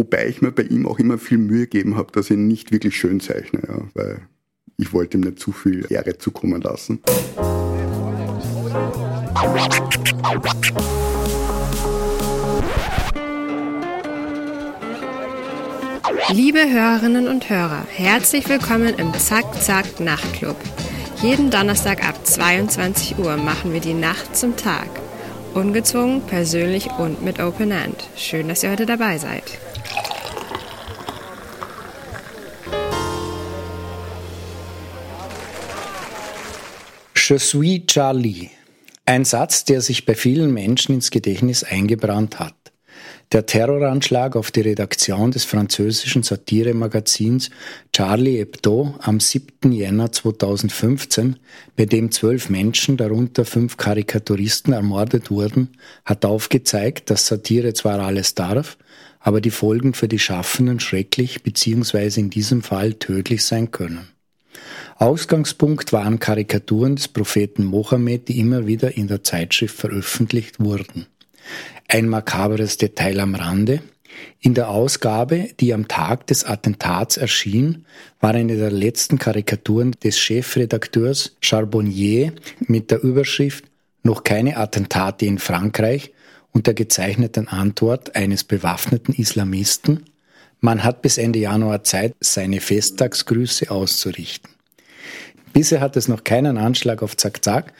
Wobei ich mir bei ihm auch immer viel Mühe gegeben habe, dass ich ihn nicht wirklich schön zeichne, ja, weil ich wollte ihm nicht zu viel Ehre zukommen lassen. Liebe Hörerinnen und Hörer, herzlich willkommen im Zack Zack Nachtclub. Jeden Donnerstag ab 22 Uhr machen wir die Nacht zum Tag. Ungezwungen, persönlich und mit Open End. Schön, dass ihr heute dabei seid. Je suis Charlie. Ein Satz, der sich bei vielen Menschen ins Gedächtnis eingebrannt hat. Der Terroranschlag auf die Redaktion des französischen Satiremagazins Charlie Hebdo am 7. Jänner 2015, bei dem zwölf Menschen, darunter fünf Karikaturisten, ermordet wurden, hat aufgezeigt, dass Satire zwar alles darf, aber die Folgen für die Schaffenden schrecklich bzw. in diesem Fall tödlich sein können. Ausgangspunkt waren Karikaturen des Propheten Mohammed, die immer wieder in der Zeitschrift veröffentlicht wurden. Ein makabres Detail am Rande. In der Ausgabe, die am Tag des Attentats erschien, war eine der letzten Karikaturen des Chefredakteurs Charbonnier mit der Überschrift Noch keine Attentate in Frankreich und der gezeichneten Antwort eines bewaffneten Islamisten Man hat bis Ende Januar Zeit, seine Festtagsgrüße auszurichten. Bisher hat es noch keinen Anschlag auf Zack Zack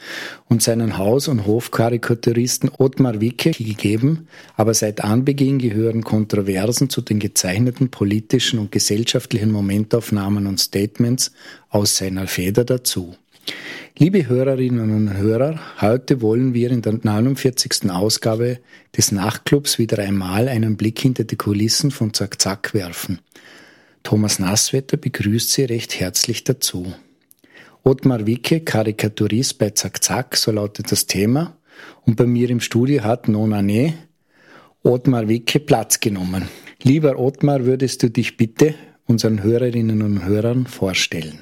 und seinen Haus- und Hofkarikaturisten Ottmar Wicke gegeben, aber seit Anbeginn gehören Kontroversen zu den gezeichneten politischen und gesellschaftlichen Momentaufnahmen und Statements aus seiner Feder dazu. Liebe Hörerinnen und Hörer, heute wollen wir in der 49. Ausgabe des Nachtclubs wieder einmal einen Blick hinter die Kulissen von Zack Zack werfen. Thomas Nasswetter begrüßt Sie recht herzlich dazu. Ottmar Wicke, Karikaturist bei Zack Zack, so lautet das Thema. Und bei mir im Studio hat Nonane Ottmar Wicke Platz genommen. Lieber Ottmar, würdest du dich bitte unseren Hörerinnen und Hörern vorstellen?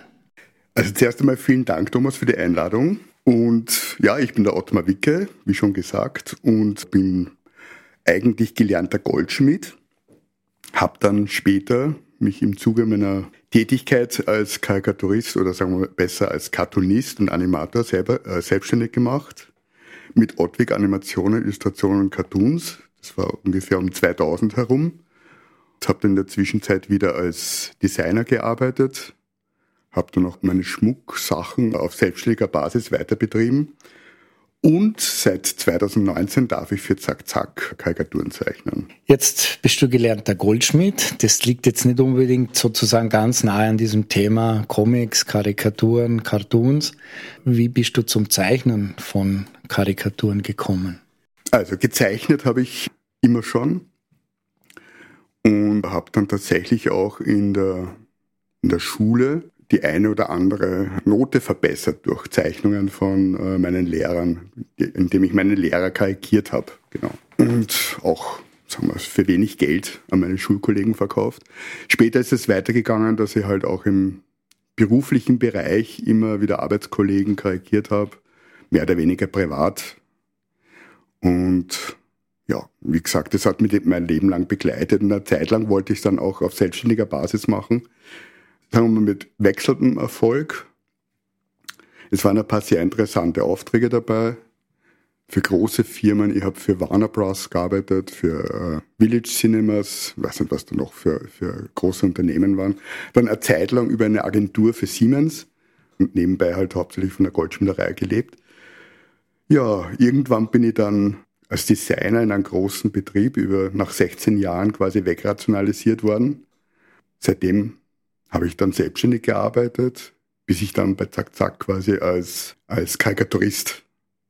Also zuerst einmal vielen Dank, Thomas, für die Einladung. Und ja, ich bin der Ottmar Wicke, wie schon gesagt, und bin eigentlich gelernter Goldschmied. Hab dann später mich im Zuge meiner Tätigkeit als Karikaturist oder sagen wir besser als Cartoonist und Animator selber äh, selbstständig gemacht mit Ottwig Animationen, Illustrationen und Cartoons. Das war ungefähr um 2000 herum. Ich habe dann in der Zwischenzeit wieder als Designer gearbeitet, habe dann auch meine Schmucksachen auf selbstständiger Basis weiterbetrieben und seit 2019 darf ich für Zack Zack Karikaturen zeichnen. Jetzt bist du gelernter Goldschmied. Das liegt jetzt nicht unbedingt sozusagen ganz nahe an diesem Thema Comics, Karikaturen, Cartoons. Wie bist du zum Zeichnen von Karikaturen gekommen? Also gezeichnet habe ich immer schon und habe dann tatsächlich auch in der, in der Schule die eine oder andere Note verbessert durch Zeichnungen von äh, meinen Lehrern, indem ich meine Lehrer karikiert habe. Genau. Und auch sagen wir, für wenig Geld an meine Schulkollegen verkauft. Später ist es weitergegangen, dass ich halt auch im beruflichen Bereich immer wieder Arbeitskollegen karikiert habe, mehr oder weniger privat. Und ja, wie gesagt, das hat mich mein Leben lang begleitet und eine Zeit lang wollte ich es dann auch auf selbstständiger Basis machen sagen wir mal, mit wechselndem Erfolg. Es waren ein paar sehr interessante Aufträge dabei für große Firmen. Ich habe für Warner Bros. gearbeitet, für äh, Village Cinemas, weiß nicht, was da noch für, für große Unternehmen waren. Dann eine Zeit lang über eine Agentur für Siemens und nebenbei halt hauptsächlich von der Goldschmiederei gelebt. Ja, irgendwann bin ich dann als Designer in einem großen Betrieb über nach 16 Jahren quasi wegrationalisiert worden. Seitdem habe ich dann selbstständig gearbeitet, bis ich dann bei Zack Zack quasi als, als Karikaturist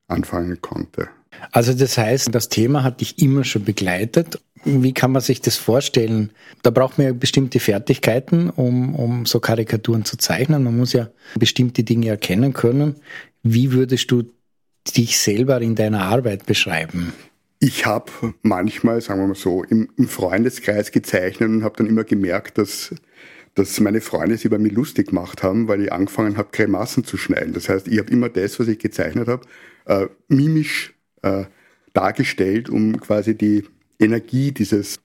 anfangen konnte. Also das heißt, das Thema hat dich immer schon begleitet. Wie kann man sich das vorstellen? Da braucht man ja bestimmte Fertigkeiten, um, um so Karikaturen zu zeichnen. Man muss ja bestimmte Dinge erkennen können. Wie würdest du dich selber in deiner Arbeit beschreiben? Ich habe manchmal, sagen wir mal so, im, im Freundeskreis gezeichnet und habe dann immer gemerkt, dass dass meine Freunde sich über mich lustig gemacht haben, weil ich angefangen habe, Grimassen zu schneiden. Das heißt, ich habe immer das, was ich gezeichnet habe, äh, mimisch äh, dargestellt, um quasi die Energie dieses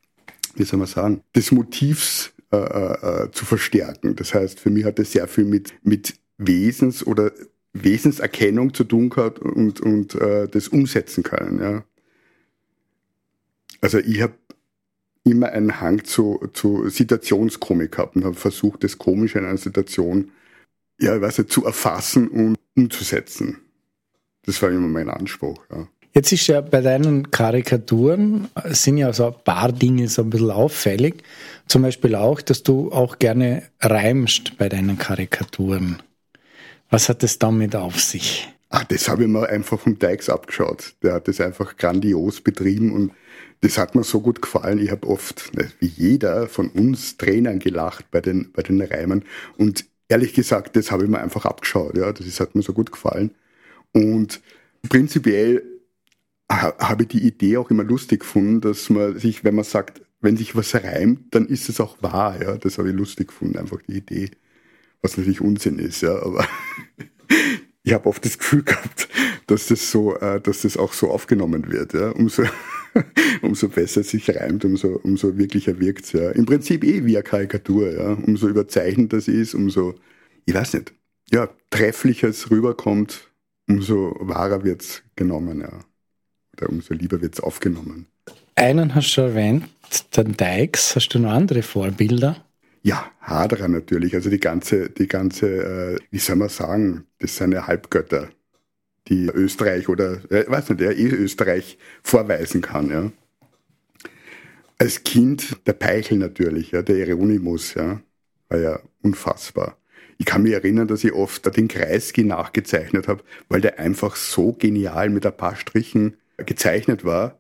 wie soll man sagen, des Motivs äh, äh, zu verstärken. Das heißt, für mich hat es sehr viel mit, mit Wesens- oder Wesenserkennung zu tun gehabt und, und äh, das umsetzen können. Ja. Also ich habe immer einen Hang zu, zu Situationskomik gehabt und habe versucht, das Komische in einer Situation ja, weiß nicht, zu erfassen und umzusetzen. Das war immer mein Anspruch. Ja. Jetzt ist ja bei deinen Karikaturen sind ja so ein paar Dinge so ein bisschen auffällig. Zum Beispiel auch, dass du auch gerne reimst bei deinen Karikaturen. Was hat das damit auf sich? Ach, das habe ich mir einfach vom Dykes abgeschaut. Der hat das einfach grandios betrieben und das hat mir so gut gefallen. Ich habe oft, wie jeder von uns, Trainern gelacht bei den, bei den Reimen. Und ehrlich gesagt, das habe ich mir einfach abgeschaut. Ja, das hat mir so gut gefallen. Und prinzipiell habe ich die Idee auch immer lustig gefunden, dass man sich, wenn man sagt, wenn sich was reimt, dann ist es auch wahr. Ja, das habe ich lustig gefunden, einfach die Idee, was natürlich Unsinn ist. Ja, aber ich habe oft das Gefühl gehabt, dass das so, äh, dass das auch so aufgenommen wird. Ja, umso umso besser es sich reimt, umso, umso wirklicher wirkt's ja. Im Prinzip eh wie eine Karikatur, ja. Umso überzeichnet das ist, umso, ich weiß nicht, ja, trefflicher es rüberkommt, umso wahrer wird's genommen, ja. Oder umso lieber wird's aufgenommen. Einen hast du schon erwähnt, den Dykes. Hast du noch andere Vorbilder? Ja, Haderer natürlich. Also die ganze, die ganze, äh, wie soll man sagen, das sind ja Halbgötter die Österreich oder, äh, weiß nicht, der eh Österreich vorweisen kann, ja. Als Kind der Peichel natürlich, ja, der Hieronymus, ja, war ja unfassbar. Ich kann mich erinnern, dass ich oft den Kreisky nachgezeichnet habe, weil der einfach so genial mit ein paar Strichen gezeichnet war,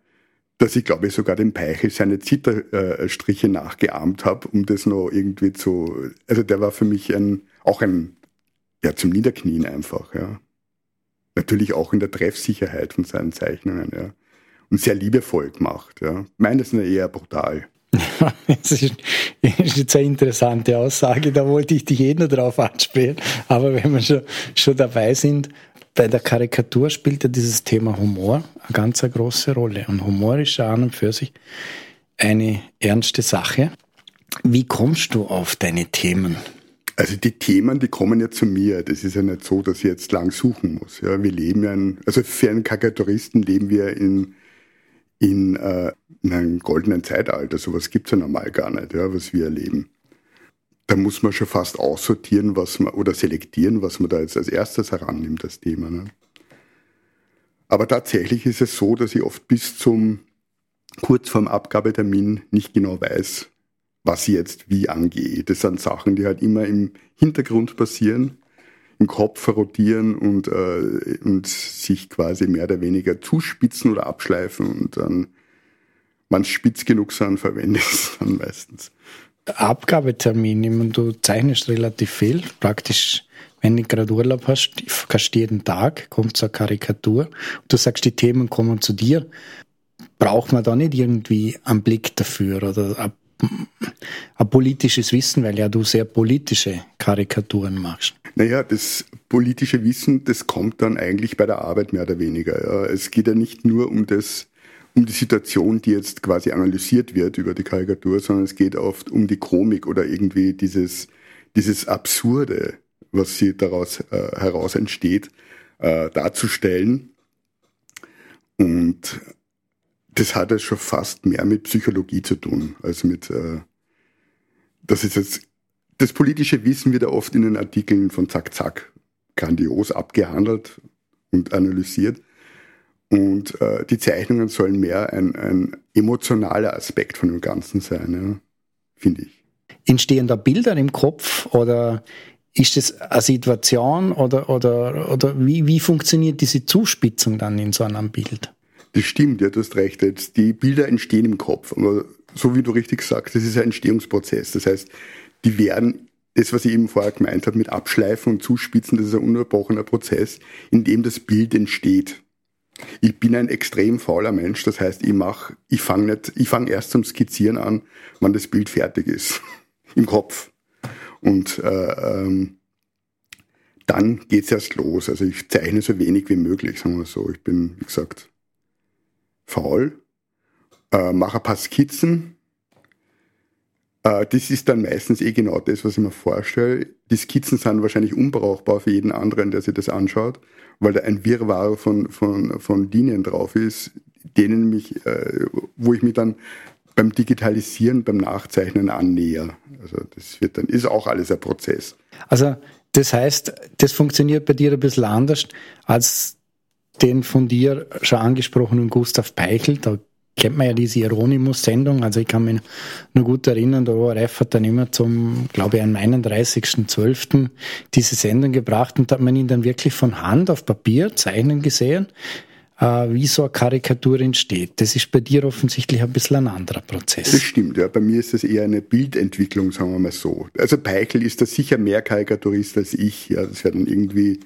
dass ich glaube ich sogar dem Peichel seine Zitterstriche nachgeahmt habe, um das noch irgendwie zu, also der war für mich ein, auch ein, ja, zum Niederknien einfach, ja. Natürlich auch in der Treffsicherheit von seinen Zeichnungen, ja. Und sehr liebevoll gemacht, ja. Meine sind eher brutal. das ist, jetzt eine interessante Aussage, da wollte ich dich eh nur drauf anspielen. Aber wenn wir schon, schon dabei sind, bei der Karikatur spielt ja dieses Thema Humor eine ganz große Rolle. Und Humor ist ja an und für sich eine ernste Sache. Wie kommst du auf deine Themen? Also die Themen, die kommen ja zu mir. Das ist ja nicht so, dass ich jetzt lang suchen muss. Ja, wir leben ja, in, also für einen Karikaturisten leben wir in, in, äh, in einem goldenen Zeitalter. Sowas gibt's ja normal gar nicht, ja, was wir erleben. Da muss man schon fast aussortieren, was man oder selektieren, was man da jetzt als erstes herannimmt, das Thema. Ne? Aber tatsächlich ist es so, dass ich oft bis zum kurz vorm Abgabetermin nicht genau weiß, was ich jetzt wie angehe. Das sind Sachen, die halt immer im Hintergrund passieren, im Kopf rotieren und, äh, und sich quasi mehr oder weniger zuspitzen oder abschleifen und dann, man spitz genug sind, verwende ich es dann meistens. Abgabetermin, ich meine, du zeichnest relativ viel, praktisch, wenn du gerade Urlaub hast, kannst jeden Tag, kommt so eine Karikatur, du sagst, die Themen kommen zu dir, braucht man da nicht irgendwie einen Blick dafür oder ein politisches Wissen, weil ja du sehr politische Karikaturen machst. Naja, das politische Wissen, das kommt dann eigentlich bei der Arbeit mehr oder weniger. Ja. Es geht ja nicht nur um das, um die Situation, die jetzt quasi analysiert wird über die Karikatur, sondern es geht oft um die Komik oder irgendwie dieses, dieses Absurde, was sie daraus äh, heraus entsteht, äh, darzustellen. Und das hat ja schon fast mehr mit Psychologie zu tun, als mit, äh, das ist jetzt, das politische Wissen wird ja oft in den Artikeln von Zack Zack grandios abgehandelt und analysiert. Und äh, die Zeichnungen sollen mehr ein, ein emotionaler Aspekt von dem Ganzen sein, ja, finde ich. Entstehen da Bilder im Kopf oder ist das eine Situation oder, oder, oder wie, wie funktioniert diese Zuspitzung dann in so einem Bild? Das stimmt, ja, du hast recht. Jetzt, die Bilder entstehen im Kopf. Aber so wie du richtig sagst, das ist ein Entstehungsprozess. Das heißt, die werden, das, was ich eben vorher gemeint habe, mit Abschleifen und Zuspitzen, das ist ein ununterbrochener Prozess, in dem das Bild entsteht. Ich bin ein extrem fauler Mensch, das heißt, ich mach, ich fange nicht, ich fange erst zum Skizzieren an, wann das Bild fertig ist. Im Kopf. Und äh, ähm, dann geht's erst los. Also ich zeichne so wenig wie möglich, sagen wir so. Ich bin, wie gesagt, faul, äh, mache ein paar Skizzen, Äh, das ist dann meistens eh genau das, was ich mir vorstelle. Die Skizzen sind wahrscheinlich unbrauchbar für jeden anderen, der sich das anschaut, weil da ein Wirrwarr von, von, von Linien drauf ist, denen mich, äh, wo ich mich dann beim Digitalisieren, beim Nachzeichnen annäher. Also das wird dann, ist auch alles ein Prozess. Also das heißt, das funktioniert bei dir ein bisschen anders als den von dir schon angesprochenen Gustav Peichel. Da kennt man ja diese Hieronymus-Sendung. Also ich kann mich nur gut erinnern, der ORF hat dann immer zum, glaube ich, am 31.12. diese Sendung gebracht und hat man ihn dann wirklich von Hand auf Papier zeichnen gesehen äh, wie so eine Karikatur entsteht. Das ist bei dir offensichtlich ein bisschen ein anderer Prozess. Das stimmt, ja. Bei mir ist das eher eine Bildentwicklung, sagen wir mal so. Also Peichel ist da sicher mehr Karikaturist als ich. Ja. Das wäre dann irgendwie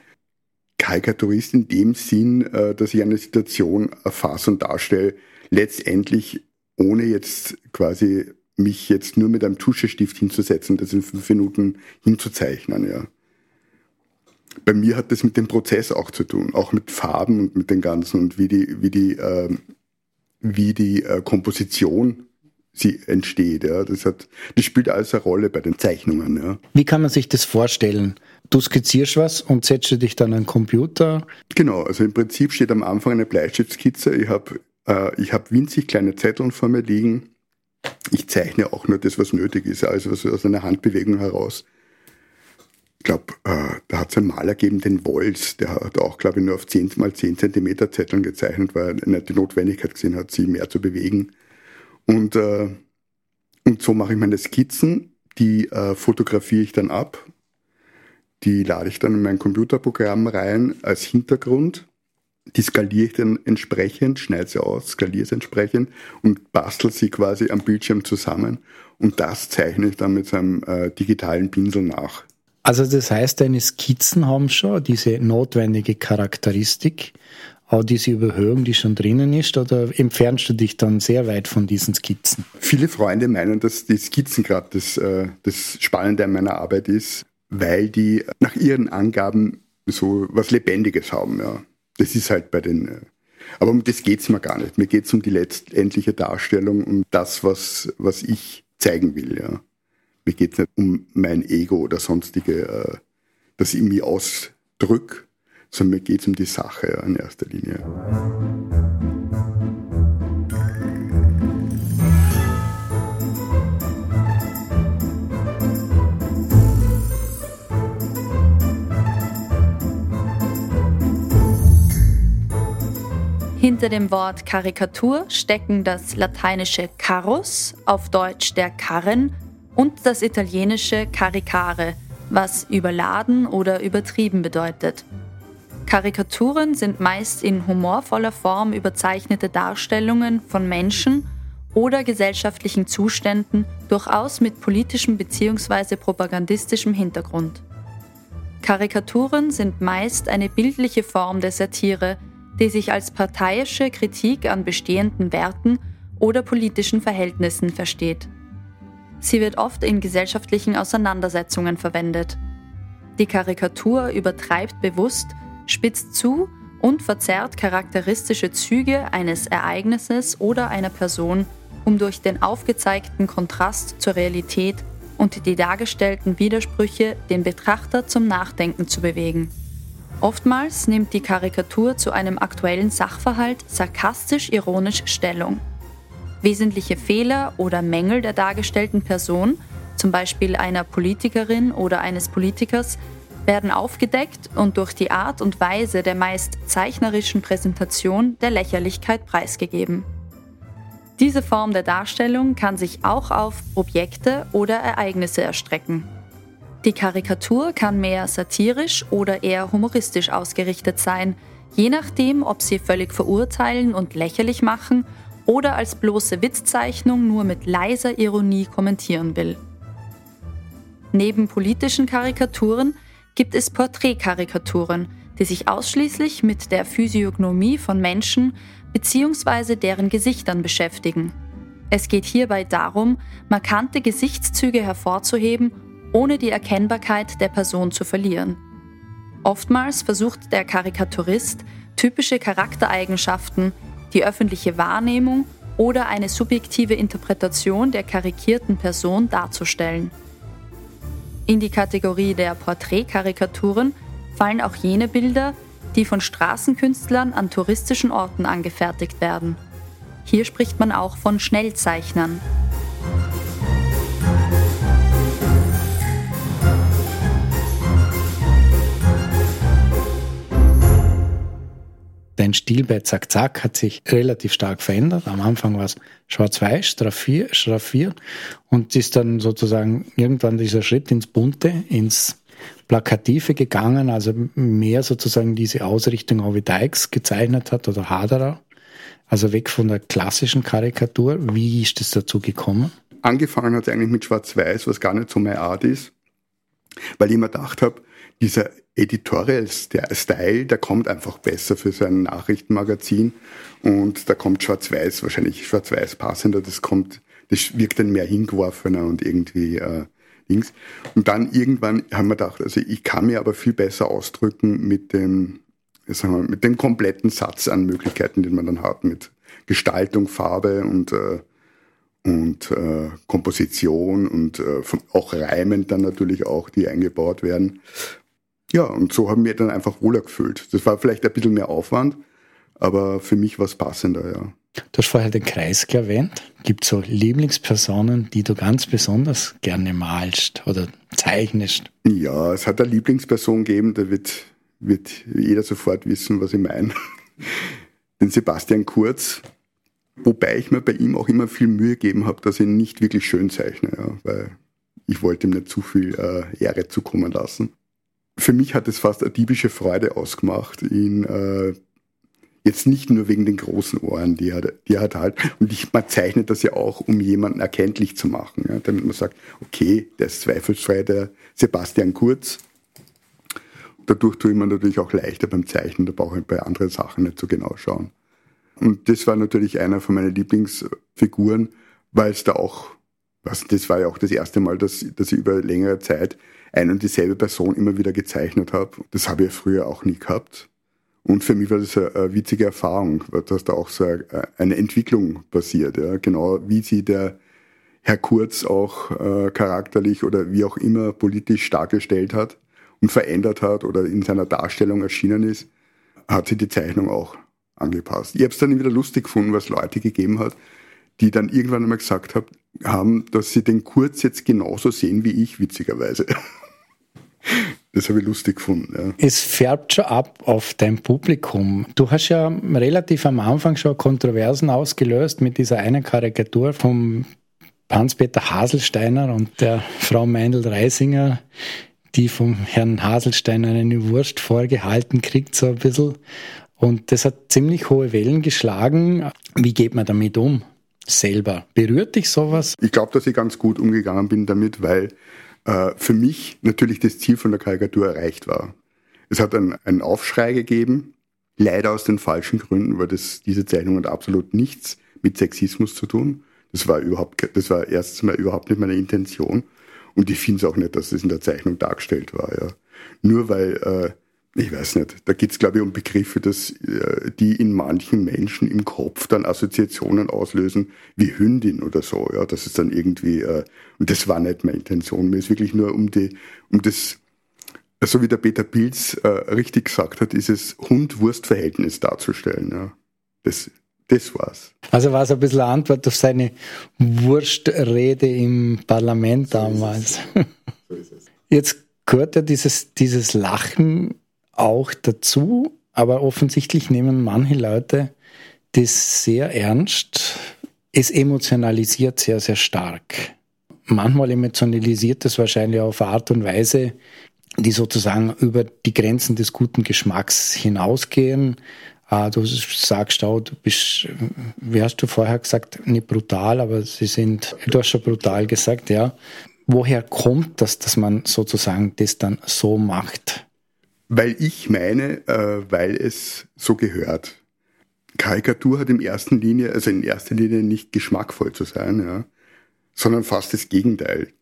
Karikaturist in dem Sinn, äh, dass ich eine Situation erfasse und darstelle, letztendlich ohne jetzt quasi mich jetzt nur mit einem Tuschestift hinzusetzen, das in fünf Minuten hinzuzeichnen, ja bei mir hat das mit dem Prozess auch zu tun, auch mit Farben und mit den ganzen und wie die, wie die, äh, wie die äh, Komposition sie entsteht. Ja. Das, hat, das spielt alles eine Rolle bei den Zeichnungen. Ja. Wie kann man sich das vorstellen? Du skizzierst was und setzt dich dann an den Computer? Genau, also im Prinzip steht am Anfang eine Bleistiftskizze. Ich habe äh, hab winzig kleine Zettel vor mir liegen. Ich zeichne auch nur das, was nötig ist, also aus einer Handbewegung heraus ich glaube, äh, da hat es einen Maler gegeben, den Wolz, der hat auch, glaube ich, nur auf 10 mal 10 Zentimeter Zetteln gezeichnet, weil er nicht die Notwendigkeit gesehen hat, sie mehr zu bewegen. Und, äh, und so mache ich meine Skizzen, die äh, fotografiere ich dann ab, die lade ich dann in mein Computerprogramm rein als Hintergrund. Die skaliere ich dann entsprechend, schneide sie aus, skaliere sie entsprechend und bastel sie quasi am Bildschirm zusammen. Und das zeichne ich dann mit seinem äh, digitalen Pinsel nach. Also das heißt, deine Skizzen haben schon diese notwendige Charakteristik, auch diese Überhöhung, die schon drinnen ist, oder entfernst du dich dann sehr weit von diesen Skizzen? Viele Freunde meinen, dass die Skizzen gerade das, äh, das Spannende an meiner Arbeit ist, weil die nach ihren Angaben so was Lebendiges haben. Ja. Das ist halt bei den... Äh, aber um das geht's mir gar nicht. Mir geht's um die letztendliche Darstellung und das, was, was ich zeigen will. Ja. Mir geht es nicht um mein Ego oder sonstige, äh, dass ich mich ausdrücke, sondern mir geht es um die Sache in erster Linie. Hinter dem Wort Karikatur stecken das lateinische carus, auf Deutsch der Karren, und das italienische caricare, was überladen oder übertrieben bedeutet. Karikaturen sind meist in humorvoller Form überzeichnete Darstellungen von Menschen oder gesellschaftlichen Zuständen, durchaus mit politischem bzw. propagandistischem Hintergrund. Karikaturen sind meist eine bildliche Form der Satire, die sich als parteiische Kritik an bestehenden Werten oder politischen Verhältnissen versteht. Sie wird oft in gesellschaftlichen Auseinandersetzungen verwendet. Die Karikatur übertreibt bewusst, spitzt zu und verzerrt charakteristische Züge eines Ereignisses oder einer Person, um durch den aufgezeigten Kontrast zur Realität und die dargestellten Widersprüche den Betrachter zum Nachdenken zu bewegen. Oftmals nimmt die Karikatur zu einem aktuellen Sachverhalt sarkastisch-ironisch Stellung. Wesentliche Fehler oder Mängel der dargestellten Person, zum Beispiel einer Politikerin oder eines Politikers, werden aufgedeckt und durch die Art und Weise der meist zeichnerischen Präsentation der Lächerlichkeit preisgegeben. Diese Form der Darstellung kann sich auch auf Objekte oder Ereignisse erstrecken. Die Karikatur kann mehr satirisch oder eher humoristisch ausgerichtet sein, je nachdem, ob sie völlig verurteilen und lächerlich machen oder als bloße Witzzeichnung nur mit leiser Ironie kommentieren will. Neben politischen Karikaturen gibt es Porträtkarikaturen, die sich ausschließlich mit der Physiognomie von Menschen bzw. deren Gesichtern beschäftigen. Es geht hierbei darum, markante Gesichtszüge hervorzuheben, ohne die Erkennbarkeit der Person zu verlieren. Oftmals versucht der Karikaturist, typische Charaktereigenschaften die öffentliche Wahrnehmung oder eine subjektive Interpretation der karikierten Person darzustellen. In die Kategorie der Porträtkarikaturen fallen auch jene Bilder, die von Straßenkünstlern an touristischen Orten angefertigt werden. Hier spricht man auch von Schnellzeichnern. Dein Stil bei Zack Zack hat sich relativ stark verändert. Am Anfang war es schwarz-weiß, straffiert, schraffiert und ist dann sozusagen irgendwann dieser Schritt ins Bunte, ins Plakative gegangen, also mehr sozusagen diese Ausrichtung, wie Dykes gezeichnet hat oder Haderer. Also weg von der klassischen Karikatur. Wie ist es dazu gekommen? Angefangen hat es eigentlich mit Schwarz-Weiß, was gar nicht so meine Art ist, weil ich mir gedacht habe, dieser Editorial-Style, der kommt einfach besser für so ein Nachrichtenmagazin und da kommt Schwarz-Weiß wahrscheinlich Schwarz-Weiß passender, das kommt, das wirkt dann mehr hingeworfener und irgendwie äh, links. Und dann irgendwann haben wir gedacht, also ich kann mir aber viel besser ausdrücken mit dem, sagen wir, mit dem kompletten Satz an Möglichkeiten, den man dann hat, mit Gestaltung, Farbe und äh, und äh, Komposition und äh, auch Reimen dann natürlich auch, die eingebaut werden. Ja, und so haben wir dann einfach wohler gefühlt. Das war vielleicht ein bisschen mehr Aufwand, aber für mich war es passender, ja. Du hast vorher den Kreisel erwähnt. Gibt es so Lieblingspersonen, die du ganz besonders gerne malst oder zeichnest? Ja, es hat eine Lieblingsperson gegeben, da wird, wird jeder sofort wissen, was ich meine. den Sebastian Kurz, wobei ich mir bei ihm auch immer viel Mühe gegeben habe, dass ich ihn nicht wirklich schön zeichne, ja, weil ich wollte ihm nicht zu viel äh, Ehre zukommen lassen für mich hat es fast eine diebische Freude ausgemacht, ihn äh, jetzt nicht nur wegen den großen Ohren, die er, die er hat halt, und ich, man zeichnet das ja auch, um jemanden erkenntlich zu machen, ja, damit man sagt, okay, der ist zweifelsfrei der Sebastian Kurz. Dadurch tue ich mir natürlich auch leichter beim Zeichnen, da brauche ich bei anderen Sachen nicht so genau schauen. Und das war natürlich einer von meinen Lieblingsfiguren, weil es da auch, was, das war ja auch das erste Mal, dass, dass ich über längere Zeit ein und dieselbe Person immer wieder gezeichnet habe. Das habe ich früher auch nie gehabt. Und für mich war das eine, eine witzige Erfahrung, dass da auch so eine Entwicklung passiert. Ja. Genau wie sie der Herr Kurz auch äh, charakterlich oder wie auch immer politisch dargestellt hat und verändert hat oder in seiner Darstellung erschienen ist, hat sie die Zeichnung auch angepasst. Ich habe es dann wieder lustig gefunden, was Leute gegeben hat, die dann irgendwann einmal gesagt haben, haben, dass sie den Kurz jetzt genauso sehen wie ich, witzigerweise. Das habe ich lustig gefunden. Ja. Es färbt schon ab auf dein Publikum. Du hast ja relativ am Anfang schon Kontroversen ausgelöst mit dieser einen Karikatur vom Hans-Peter Haselsteiner und der Frau Meindl-Reisinger, die vom Herrn Haselsteiner eine Wurst vorgehalten kriegt, so ein bisschen. Und das hat ziemlich hohe Wellen geschlagen. Wie geht man damit um? Selber. Berührt dich sowas? Ich glaube, dass ich ganz gut umgegangen bin damit, weil äh, für mich natürlich das Ziel von der Karikatur erreicht war. Es hat einen, einen Aufschrei gegeben, leider aus den falschen Gründen, weil das, diese Zeichnung hat absolut nichts mit Sexismus zu tun. Das war überhaupt, das war erstens mal überhaupt nicht meine Intention. Und ich finde es auch nicht, dass das in der Zeichnung dargestellt war, ja. Nur weil äh, ich weiß nicht. Da geht es, glaube ich, um Begriffe, dass, äh, die in manchen Menschen im Kopf dann Assoziationen auslösen, wie Hündin oder so. Ja, das ist dann irgendwie, äh, und das war nicht meine Intention. Mir ist wirklich nur um die, um das, so wie der Peter Pilz äh, richtig gesagt hat, dieses Hund-Wurst-Verhältnis darzustellen. Ja. Das, das war's. Also war es ein bisschen eine Antwort auf seine Wurstrede im Parlament damals. So ist es. Jetzt gehört ja dieses, dieses Lachen auch dazu, aber offensichtlich nehmen manche Leute das sehr ernst. Es emotionalisiert sehr, sehr stark. Manchmal emotionalisiert es wahrscheinlich auf Art und Weise, die sozusagen über die Grenzen des guten Geschmacks hinausgehen. Ah, du sagst auch, du bist, wie hast du vorher gesagt, nicht brutal, aber sie sind, du hast schon brutal gesagt, ja. Woher kommt das, dass man sozusagen das dann so macht? Weil ich meine, äh, weil es so gehört. Karikatur hat in erster Linie, also in erster Linie nicht geschmackvoll zu sein, ja, sondern fast das Gegenteil.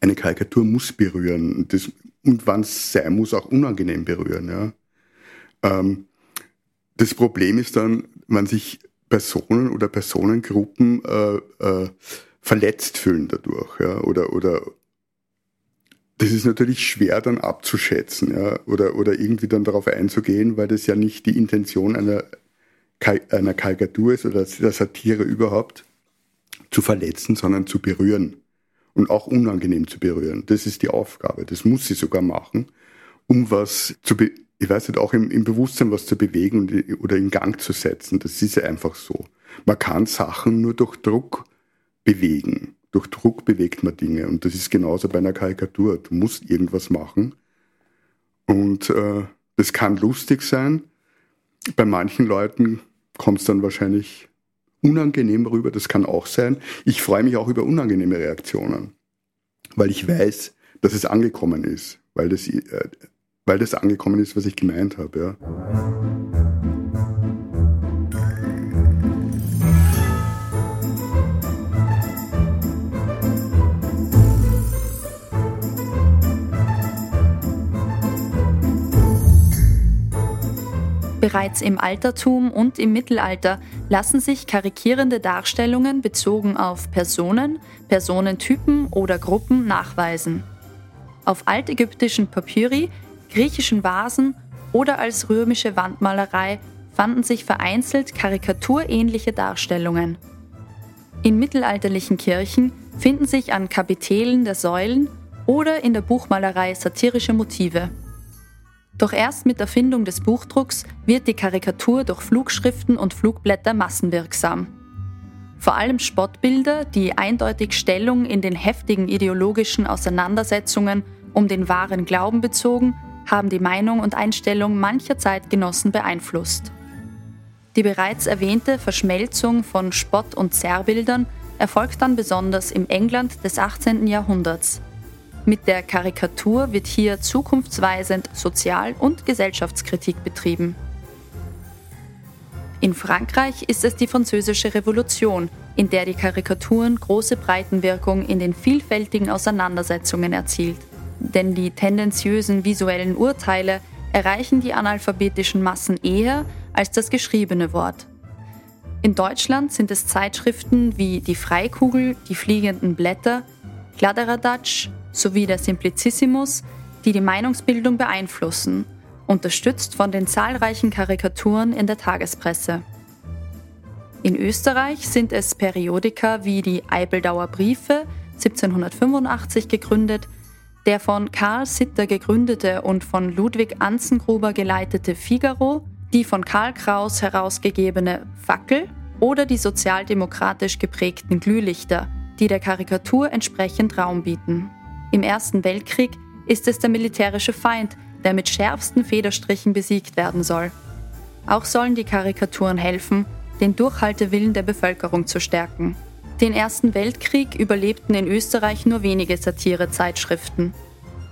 Eine Karikatur muss berühren und, das, und wann es sein muss, auch unangenehm berühren. Ja. Ähm, das Problem ist dann, wenn sich Personen oder Personengruppen äh, äh, verletzt fühlen dadurch, ja, oder, oder das ist natürlich schwer dann abzuschätzen, ja, oder, oder irgendwie dann darauf einzugehen, weil das ja nicht die Intention einer, einer Karikatur ist oder der Satire überhaupt, zu verletzen, sondern zu berühren. Und auch unangenehm zu berühren. Das ist die Aufgabe. Das muss sie sogar machen, um was zu, ich weiß nicht, auch im, im Bewusstsein was zu bewegen oder in Gang zu setzen. Das ist ja einfach so. Man kann Sachen nur durch Druck bewegen. Durch Druck bewegt man Dinge. Und das ist genauso bei einer Karikatur. Du musst irgendwas machen. Und äh, das kann lustig sein. Bei manchen Leuten kommt es dann wahrscheinlich unangenehm rüber. Das kann auch sein. Ich freue mich auch über unangenehme Reaktionen, weil ich weiß, dass es angekommen ist, weil das äh, weil das angekommen ist, was ich gemeint habe. Ja. Bereits im Altertum und im Mittelalter lassen sich karikierende Darstellungen bezogen auf Personen, Personentypen oder Gruppen nachweisen. Auf altägyptischen Papyri griechischen Vasen oder als römische Wandmalerei fanden sich vereinzelt karikaturähnliche Darstellungen. In mittelalterlichen Kirchen finden sich an Kapitellen der Säulen oder in der Buchmalerei satirische Motive. Doch erst mit Erfindung des Buchdrucks wird die Karikatur durch Flugschriften und Flugblätter massenwirksam. Vor allem Spottbilder, die eindeutig Stellung in den heftigen ideologischen Auseinandersetzungen um den wahren Glauben bezogen, haben die Meinung und Einstellung mancher Zeitgenossen beeinflusst. Die bereits erwähnte Verschmelzung von Spott- und Zerrbildern erfolgt dann besonders im England des 18. Jahrhunderts. Mit der Karikatur wird hier zukunftsweisend Sozial- und Gesellschaftskritik betrieben. In Frankreich ist es die Französische Revolution, in der die Karikaturen große Breitenwirkung in den vielfältigen Auseinandersetzungen erzielt denn die tendenziösen visuellen Urteile erreichen die analphabetischen Massen eher als das geschriebene Wort. In Deutschland sind es Zeitschriften wie die Freikugel, die fliegenden Blätter, Kladderadatsch sowie der Simplicissimus, die die Meinungsbildung beeinflussen, unterstützt von den zahlreichen Karikaturen in der Tagespresse. In Österreich sind es Periodika wie die Eibeldauer Briefe, 1785 gegründet, der von Karl Sitter gegründete und von Ludwig Anzengruber geleitete Figaro, die von Karl Kraus herausgegebene Fackel oder die sozialdemokratisch geprägten Glühlichter, die der Karikatur entsprechend Raum bieten. Im Ersten Weltkrieg ist es der militärische Feind, der mit schärfsten Federstrichen besiegt werden soll. Auch sollen die Karikaturen helfen, den Durchhaltewillen der Bevölkerung zu stärken. Den Ersten Weltkrieg überlebten in Österreich nur wenige Satirezeitschriften.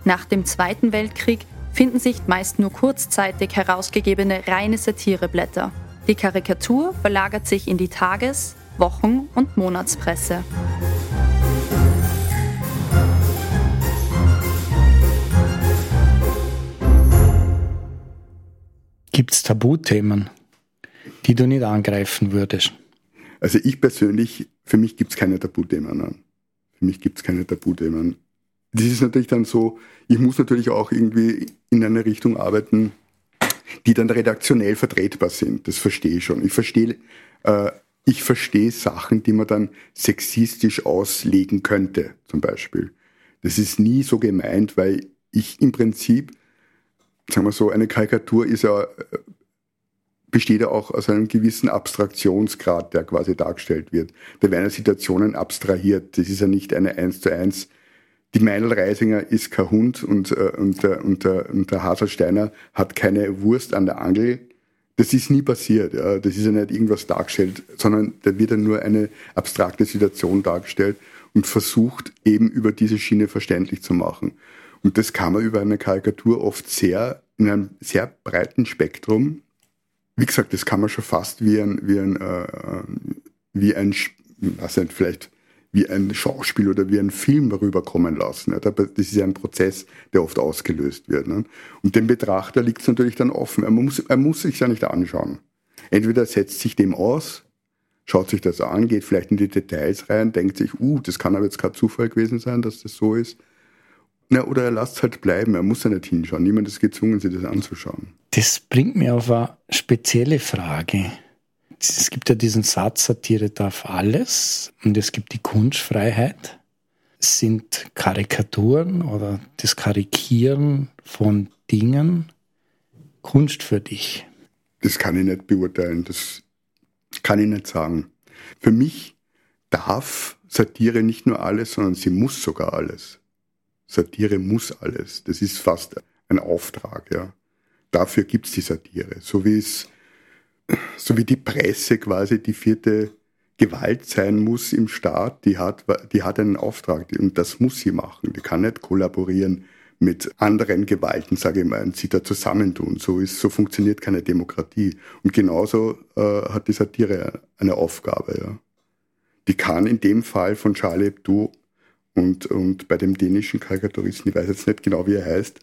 Nach dem Zweiten Weltkrieg finden sich meist nur kurzzeitig herausgegebene reine Satireblätter. Die Karikatur verlagert sich in die Tages-, Wochen- und Monatspresse. Gibt es Tabuthemen, die du nicht angreifen würdest? Also ich persönlich, für mich gibt es keine Tabuthemen. Für mich gibt es keine Tabuthemen. Das ist natürlich dann so, ich muss natürlich auch irgendwie in eine Richtung arbeiten, die dann redaktionell vertretbar sind. Das verstehe ich schon. Ich verstehe, äh, ich verstehe Sachen, die man dann sexistisch auslegen könnte, zum Beispiel. Das ist nie so gemeint, weil ich im Prinzip, sagen wir so, eine Karikatur ist ja äh, besteht ja auch aus einem gewissen Abstraktionsgrad, der quasi dargestellt wird. Da werden Situationen abstrahiert. Das ist ja nicht eine eins zu eins. Die Meinl Reisinger ist kein Hund und, äh, und, der, und, der, und der Haselsteiner hat keine Wurst an der Angel. Das ist nie passiert. Ja. Das ist ja nicht irgendwas dargestellt, sondern da wird ja nur eine abstrakte Situation dargestellt und versucht eben über diese Schiene verständlich zu machen. Und das kann man über eine Karikatur oft sehr, in einem sehr breiten Spektrum wie gesagt, das kann man schon fast wie ein, wie ein, äh, wie ein, was nicht, vielleicht wie ein Schauspiel oder wie ein Film rüberkommen lassen. Nicht? Das ist ja ein Prozess, der oft ausgelöst wird. Nicht? Und dem Betrachter liegt es natürlich dann offen. Er muss, er muss sich ja nicht anschauen. Entweder setzt sich dem aus schaut sich das an, geht vielleicht in die Details rein, denkt sich, uh, das kann aber jetzt kein Zufall gewesen sein, dass das so ist. Na, oder er lasst es halt bleiben, er muss ja nicht hinschauen. Niemand ist gezwungen, sich das anzuschauen. Das bringt mir auf eine spezielle Frage. Es gibt ja diesen Satz, Satire darf alles und es gibt die Kunstfreiheit. Sind Karikaturen oder das Karikieren von Dingen Kunst für dich? Das kann ich nicht beurteilen, das kann ich nicht sagen. Für mich darf Satire nicht nur alles, sondern sie muss sogar alles. Satire muss alles. Das ist fast ein Auftrag, ja. Dafür gibt's die Satire. So wie es, so wie die Presse quasi die vierte Gewalt sein muss im Staat, die hat, die hat einen Auftrag und das muss sie machen. Die kann nicht kollaborieren mit anderen Gewalten, sage ich mal, und sie da zusammentun. So ist, so funktioniert keine Demokratie. Und genauso äh, hat die Satire eine Aufgabe, ja. Die kann in dem Fall von Charlie Hebdo und, und bei dem dänischen Karikaturisten, ich weiß jetzt nicht genau, wie er heißt,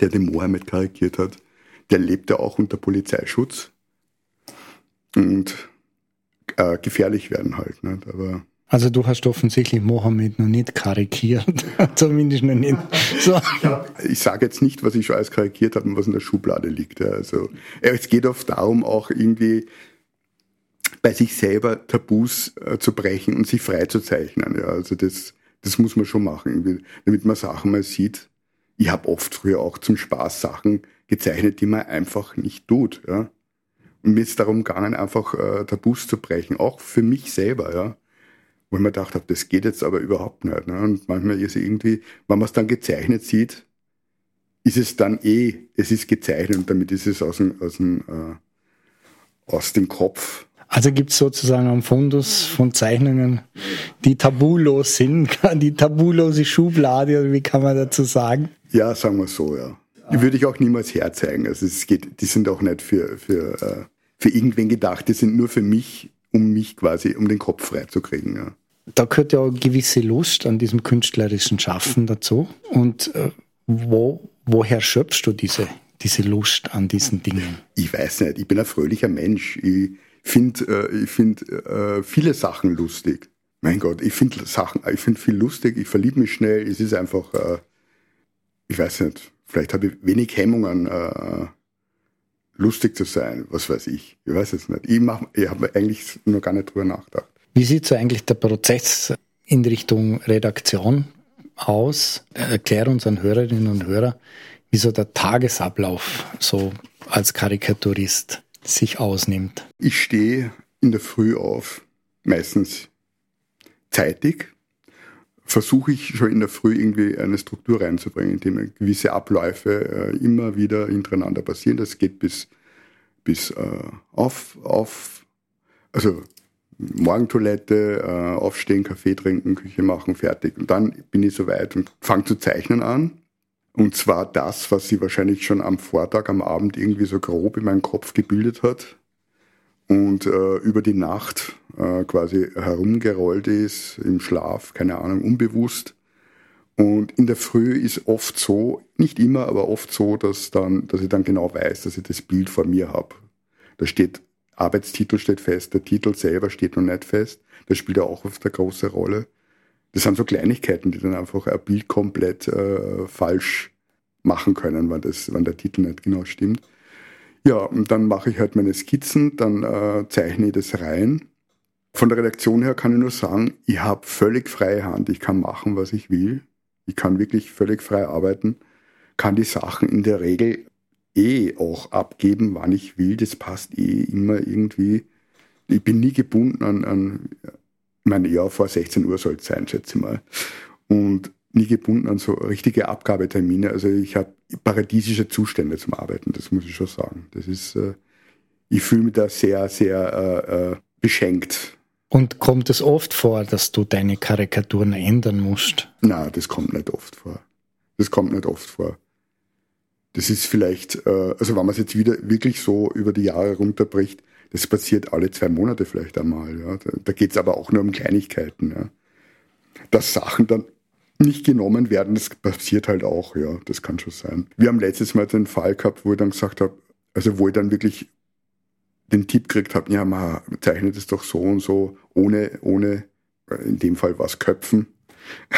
der den Mohammed karikiert hat, der lebte auch unter Polizeischutz und äh, gefährlich werden halt. Nicht? Aber also du hast offensichtlich Mohammed noch nicht karikiert, zumindest noch nicht. So. Ich sage jetzt nicht, was ich schon alles karikiert habe und was in der Schublade liegt. Also es geht oft darum, auch irgendwie bei sich selber Tabus äh, zu brechen und sich frei zu zeichnen. Ja. Also das das muss man schon machen, damit man Sachen mal sieht. Ich habe oft früher auch zum Spaß Sachen gezeichnet, die man einfach nicht tut. Ja. Und mir ist darum gegangen, einfach äh, Tabus zu brechen, auch für mich selber, ja. Wo ich mir gedacht habe, das geht jetzt aber überhaupt nicht. Ne? Und manchmal ist es irgendwie, wenn man es dann gezeichnet sieht, ist es dann eh, es ist gezeichnet und damit ist es aus dem, aus dem, äh, aus dem Kopf also gibt es sozusagen einen Fundus von Zeichnungen, die tabulos sind, die tabulose Schublade, oder wie kann man dazu sagen? Ja, sagen wir so, ja. Die würde ich auch niemals herzeigen. Also es geht, die sind auch nicht für, für, äh, für irgendwen gedacht, die sind nur für mich, um mich quasi, um den Kopf freizukriegen. Ja. Da gehört ja auch gewisse Lust an diesem künstlerischen Schaffen dazu. Und äh, wo, woher schöpfst du diese, diese Lust an diesen Dingen? Ich weiß nicht, ich bin ein fröhlicher Mensch. Ich, finde äh, ich find, äh, viele Sachen lustig. Mein Gott, ich finde Sachen, ich finde viel lustig, ich verliebe mich schnell, es ist einfach, äh, ich weiß nicht, vielleicht habe ich wenig Hemmungen, äh, lustig zu sein, was weiß ich. Ich weiß es nicht. Ich, ich habe eigentlich noch gar nicht drüber nachgedacht. Wie sieht so eigentlich der Prozess in Richtung Redaktion aus? Erklär unseren Hörerinnen und Hörern, wie so der Tagesablauf so als Karikaturist sich ausnimmt? Ich stehe in der Früh auf, meistens zeitig. Versuche ich schon in der Früh irgendwie eine Struktur reinzubringen, indem gewisse Abläufe äh, immer wieder hintereinander passieren. Das geht bis, bis äh, auf, auf, also Morgentoilette, äh, aufstehen, Kaffee trinken, Küche machen, fertig. Und dann bin ich soweit und fange zu zeichnen an. Und zwar das, was sie wahrscheinlich schon am Vortag, am Abend irgendwie so grob in meinem Kopf gebildet hat und äh, über die Nacht äh, quasi herumgerollt ist, im Schlaf, keine Ahnung, unbewusst. Und in der Früh ist oft so, nicht immer, aber oft so, dass, dann, dass ich dann genau weiß, dass ich das Bild vor mir habe. Da steht, Arbeitstitel steht fest, der Titel selber steht noch nicht fest. Das spielt ja auch oft eine große Rolle das sind so Kleinigkeiten, die dann einfach ein Bild komplett äh, falsch machen können, wenn, das, wenn der Titel nicht genau stimmt. Ja, und dann mache ich halt meine Skizzen, dann äh, zeichne ich das rein. Von der Redaktion her kann ich nur sagen, ich habe völlig freie Hand. Ich kann machen, was ich will. Ich kann wirklich völlig frei arbeiten, kann die Sachen in der Regel eh auch abgeben, wann ich will. Das passt eh immer irgendwie. Ich bin nie gebunden an, an meine, ja, vor 16 Uhr soll es sein, schätze ich mal. Und nie gebunden an so richtige Abgabetermine. Also ich habe paradiesische Zustände zum Arbeiten, das muss ich schon sagen. Das ist, äh, ich fühle mich da sehr, sehr äh, äh, beschenkt. Und kommt es oft vor, dass du deine Karikaturen ändern musst? Na, das kommt nicht oft vor. Das kommt nicht oft vor. Das ist vielleicht, äh, also wenn man es jetzt wieder wirklich so über die Jahre runterbricht, das passiert alle zwei Monate vielleicht einmal. Ja. Da, da geht es aber auch nur um Kleinigkeiten. Ja. Dass Sachen dann nicht genommen werden, das passiert halt auch, ja, das kann schon sein. Wir haben letztes Mal den Fall gehabt, wo ich dann gesagt habe, also wo ich dann wirklich den Tipp gekriegt habe, ja, man zeichnet es doch so und so, ohne, ohne, äh, in dem Fall was Köpfen.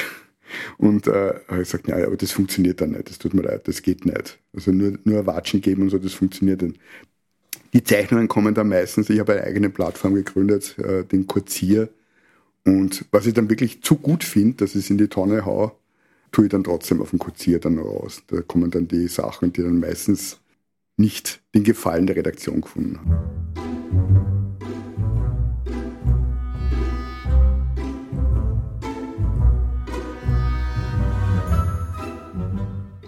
Und äh, habe ich gesagt, ja, aber das funktioniert dann nicht, das tut mir leid, das geht nicht. Also nur, nur Watschen geben und so, das funktioniert nicht. Die Zeichnungen kommen dann meistens, ich habe eine eigene Plattform gegründet, äh, den Kurzier. Und was ich dann wirklich zu gut finde, dass ich es in die Tonne hau, tue ich dann trotzdem auf dem Kurzier dann raus. Da kommen dann die Sachen, die dann meistens nicht den Gefallen der Redaktion gefunden haben.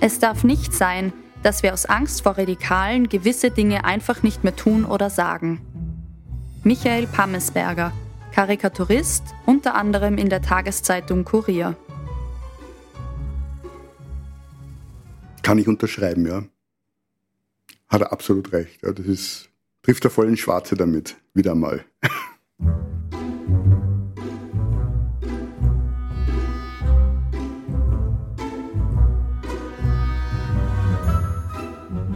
Es darf nicht sein, dass wir aus Angst vor Radikalen gewisse Dinge einfach nicht mehr tun oder sagen. Michael Pammesberger, Karikaturist, unter anderem in der Tageszeitung Kurier. Kann ich unterschreiben, ja. Hat er absolut recht. Das ist, trifft er voll ins Schwarze damit, wieder mal.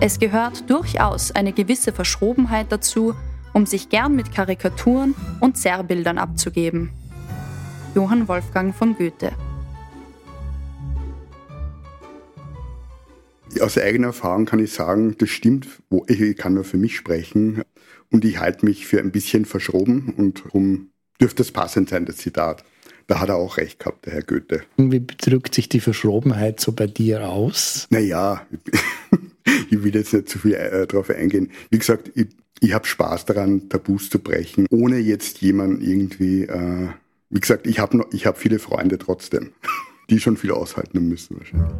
Es gehört durchaus eine gewisse Verschrobenheit dazu, um sich gern mit Karikaturen und Zerrbildern abzugeben. Johann Wolfgang von Goethe Aus eigener Erfahrung kann ich sagen, das stimmt, ich kann nur für mich sprechen und ich halte mich für ein bisschen verschroben und darum dürfte es passend sein, das Zitat. Da hat er auch recht gehabt, der Herr Goethe. Wie drückt sich die Verschrobenheit so bei dir aus? Naja, ich will jetzt nicht zu viel äh, darauf eingehen. Wie gesagt, ich, ich habe Spaß daran, Tabus zu brechen, ohne jetzt jemanden irgendwie, äh, wie gesagt, ich habe hab viele Freunde trotzdem, die schon viel aushalten müssen wahrscheinlich.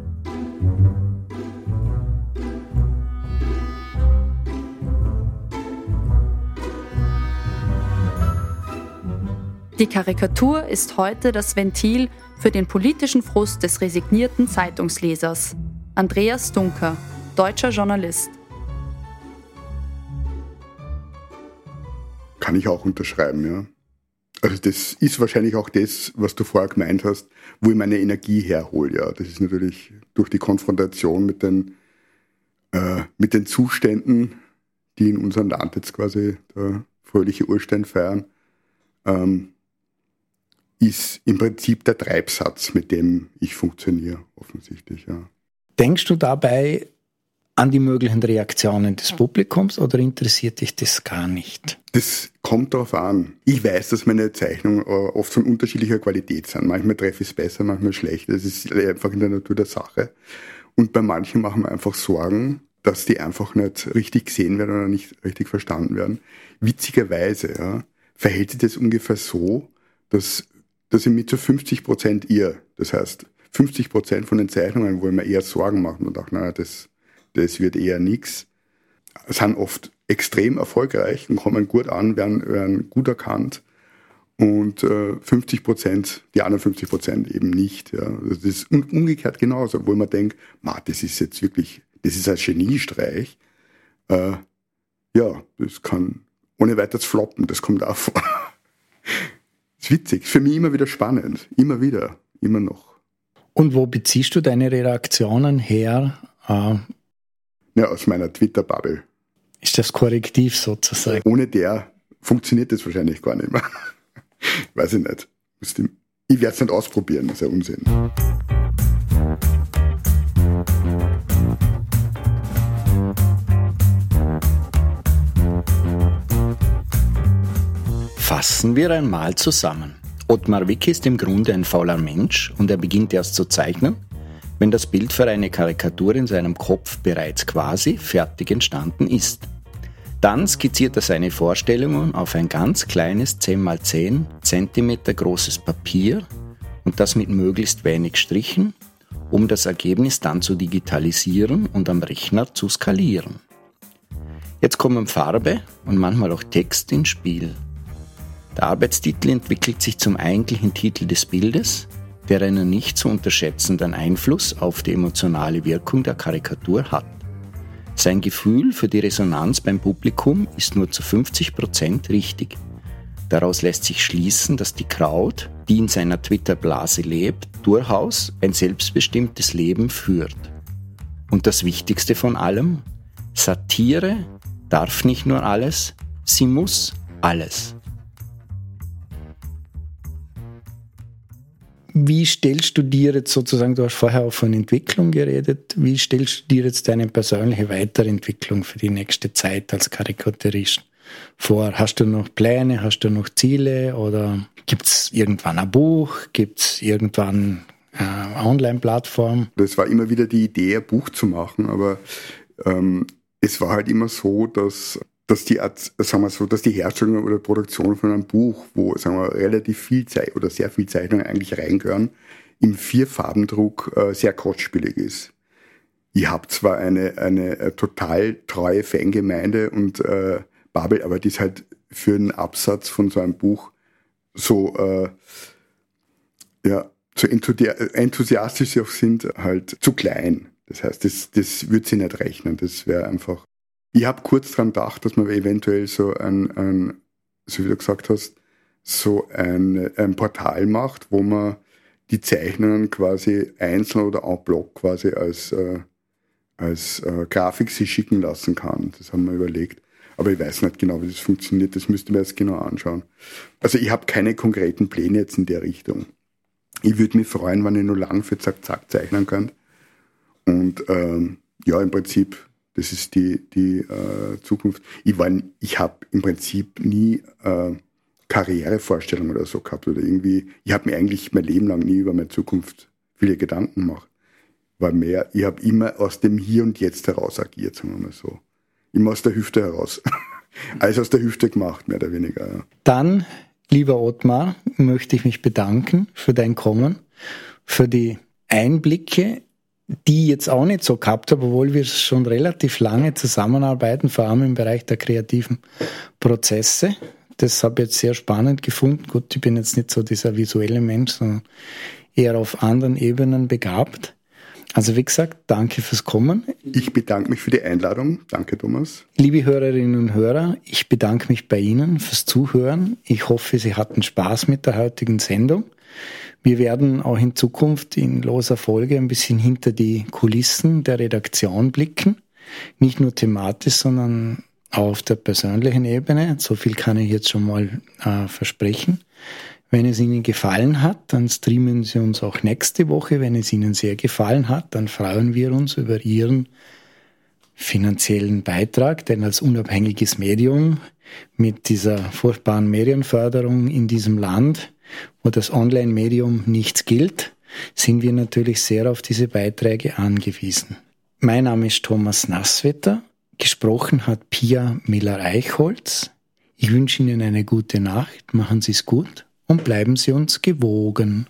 Die Karikatur ist heute das Ventil für den politischen Frust des resignierten Zeitungslesers. Andreas Dunker, deutscher Journalist. Kann ich auch unterschreiben, ja. Also das ist wahrscheinlich auch das, was du vorher gemeint hast, wo ich meine Energie herhole. Ja, das ist natürlich durch die Konfrontation mit den äh, mit den Zuständen, die in unserem Land jetzt quasi der fröhliche Urstein feiern, ähm, ist im Prinzip der Treibsatz, mit dem ich funktioniere, offensichtlich. Ja. Denkst du dabei an die möglichen Reaktionen des Publikums oder interessiert dich das gar nicht? Das kommt darauf an. Ich weiß, dass meine Zeichnungen äh, oft von unterschiedlicher Qualität sind. Manchmal treffe ich es besser, manchmal schlechter. Das ist einfach in der Natur der Sache. Und bei manchen machen wir einfach Sorgen, dass die einfach nicht richtig gesehen werden oder nicht richtig verstanden werden. Witzigerweise ja, verhält sich das ungefähr so, dass, dass ich mit zu 50 Prozent ihr, das heißt 50 Prozent von den Zeichnungen, wo ich mir eher Sorgen mache und dachte, naja, das das wird eher nichts, sind oft extrem erfolgreich und kommen gut an, werden, werden gut erkannt. Und äh, 50 Prozent, die anderen 50 Prozent eben nicht. Ja. Das ist umgekehrt genauso, wo man denkt, ma, das ist jetzt wirklich, das ist ein Geniestreich. Äh, ja, das kann ohne weiteres floppen, das kommt auch vor. das ist witzig, für mich immer wieder spannend, immer wieder, immer noch. Und wo beziehst du deine Reaktionen her? Äh, ja, aus meiner Twitter-Bubble. Ist das Korrektiv sozusagen? Ohne der funktioniert das wahrscheinlich gar nicht mehr. Weiß ich nicht. Ich werde es nicht ausprobieren, das ist ja Unsinn. Fassen wir einmal zusammen. Ottmar Wick ist im Grunde ein fauler Mensch und er beginnt erst zu zeichnen, wenn das Bild für eine Karikatur in seinem Kopf bereits quasi fertig entstanden ist. Dann skizziert er seine Vorstellungen auf ein ganz kleines 10x10 cm großes Papier und das mit möglichst wenig Strichen, um das Ergebnis dann zu digitalisieren und am Rechner zu skalieren. Jetzt kommen Farbe und manchmal auch Text ins Spiel. Der Arbeitstitel entwickelt sich zum eigentlichen Titel des Bildes, der einen nicht zu unterschätzenden Einfluss auf die emotionale Wirkung der Karikatur hat. Sein Gefühl für die Resonanz beim Publikum ist nur zu 50 Prozent richtig. Daraus lässt sich schließen, dass die Kraut, die in seiner Twitter-Blase lebt, durchaus ein selbstbestimmtes Leben führt. Und das Wichtigste von allem, Satire darf nicht nur alles, Sie muss alles. Wie stellst du dir jetzt sozusagen, du hast vorher auch von Entwicklung geredet, wie stellst du dir jetzt deine persönliche Weiterentwicklung für die nächste Zeit als Karikaturist vor? Hast du noch Pläne, hast du noch Ziele oder gibt es irgendwann ein Buch, gibt es irgendwann eine Online-Plattform? Das war immer wieder die Idee, ein Buch zu machen, aber ähm, es war halt immer so, dass dass die, sagen wir so, dass die Herstellung oder Produktion von einem Buch, wo sagen wir, relativ viel Zeit oder sehr viel Zeichnungen eigentlich reingehören, im Vierfarbendruck äh, sehr kostspielig ist. Ich habe zwar eine, eine, eine total treue Fangemeinde und äh, Babel, aber die ist halt für den Absatz von so einem Buch so, äh, ja, so enthusiastisch sie auch sind, halt zu klein. Das heißt, das, das wird sie nicht rechnen. Das wäre einfach ich habe kurz dran gedacht, dass man eventuell so ein, ein so wie du gesagt hast, so ein, ein Portal macht, wo man die Zeichnungen quasi einzeln oder en bloc quasi als, äh, als äh, Grafik sich schicken lassen kann. Das haben wir überlegt. Aber ich weiß nicht genau, wie das funktioniert. Das müsste man jetzt genau anschauen. Also ich habe keine konkreten Pläne jetzt in der Richtung. Ich würde mich freuen, wenn ich nur lang für Zack Zack zeichnen kann. Und ähm, ja, im Prinzip das ist die, die äh, Zukunft. Ich, ich habe im Prinzip nie äh, Karrierevorstellungen oder so gehabt oder irgendwie. Ich habe mir eigentlich mein Leben lang nie über meine Zukunft viele Gedanken gemacht. War mehr, ich habe immer aus dem Hier und Jetzt heraus agiert, sagen wir mal so. Immer aus der Hüfte heraus. Alles aus der Hüfte gemacht, mehr oder weniger. Ja. Dann, lieber Ottmar, möchte ich mich bedanken für dein Kommen, für die Einblicke die jetzt auch nicht so gehabt habe, obwohl wir schon relativ lange zusammenarbeiten, vor allem im Bereich der kreativen Prozesse. Das habe ich jetzt sehr spannend gefunden. Gut, ich bin jetzt nicht so dieser visuelle Mensch, sondern eher auf anderen Ebenen begabt. Also wie gesagt, danke fürs Kommen. Ich bedanke mich für die Einladung. Danke, Thomas. Liebe Hörerinnen und Hörer, ich bedanke mich bei Ihnen fürs Zuhören. Ich hoffe, Sie hatten Spaß mit der heutigen Sendung. Wir werden auch in Zukunft in loser Folge ein bisschen hinter die Kulissen der Redaktion blicken. Nicht nur thematisch, sondern auch auf der persönlichen Ebene. So viel kann ich jetzt schon mal äh, versprechen. Wenn es Ihnen gefallen hat, dann streamen Sie uns auch nächste Woche. Wenn es Ihnen sehr gefallen hat, dann freuen wir uns über Ihren finanziellen Beitrag, denn als unabhängiges Medium mit dieser furchtbaren Medienförderung in diesem Land wo das Online-Medium nichts gilt, sind wir natürlich sehr auf diese Beiträge angewiesen. Mein Name ist Thomas Nasswetter. Gesprochen hat Pia Miller-Eichholz. Ich wünsche Ihnen eine gute Nacht, machen Sie es gut und bleiben Sie uns gewogen.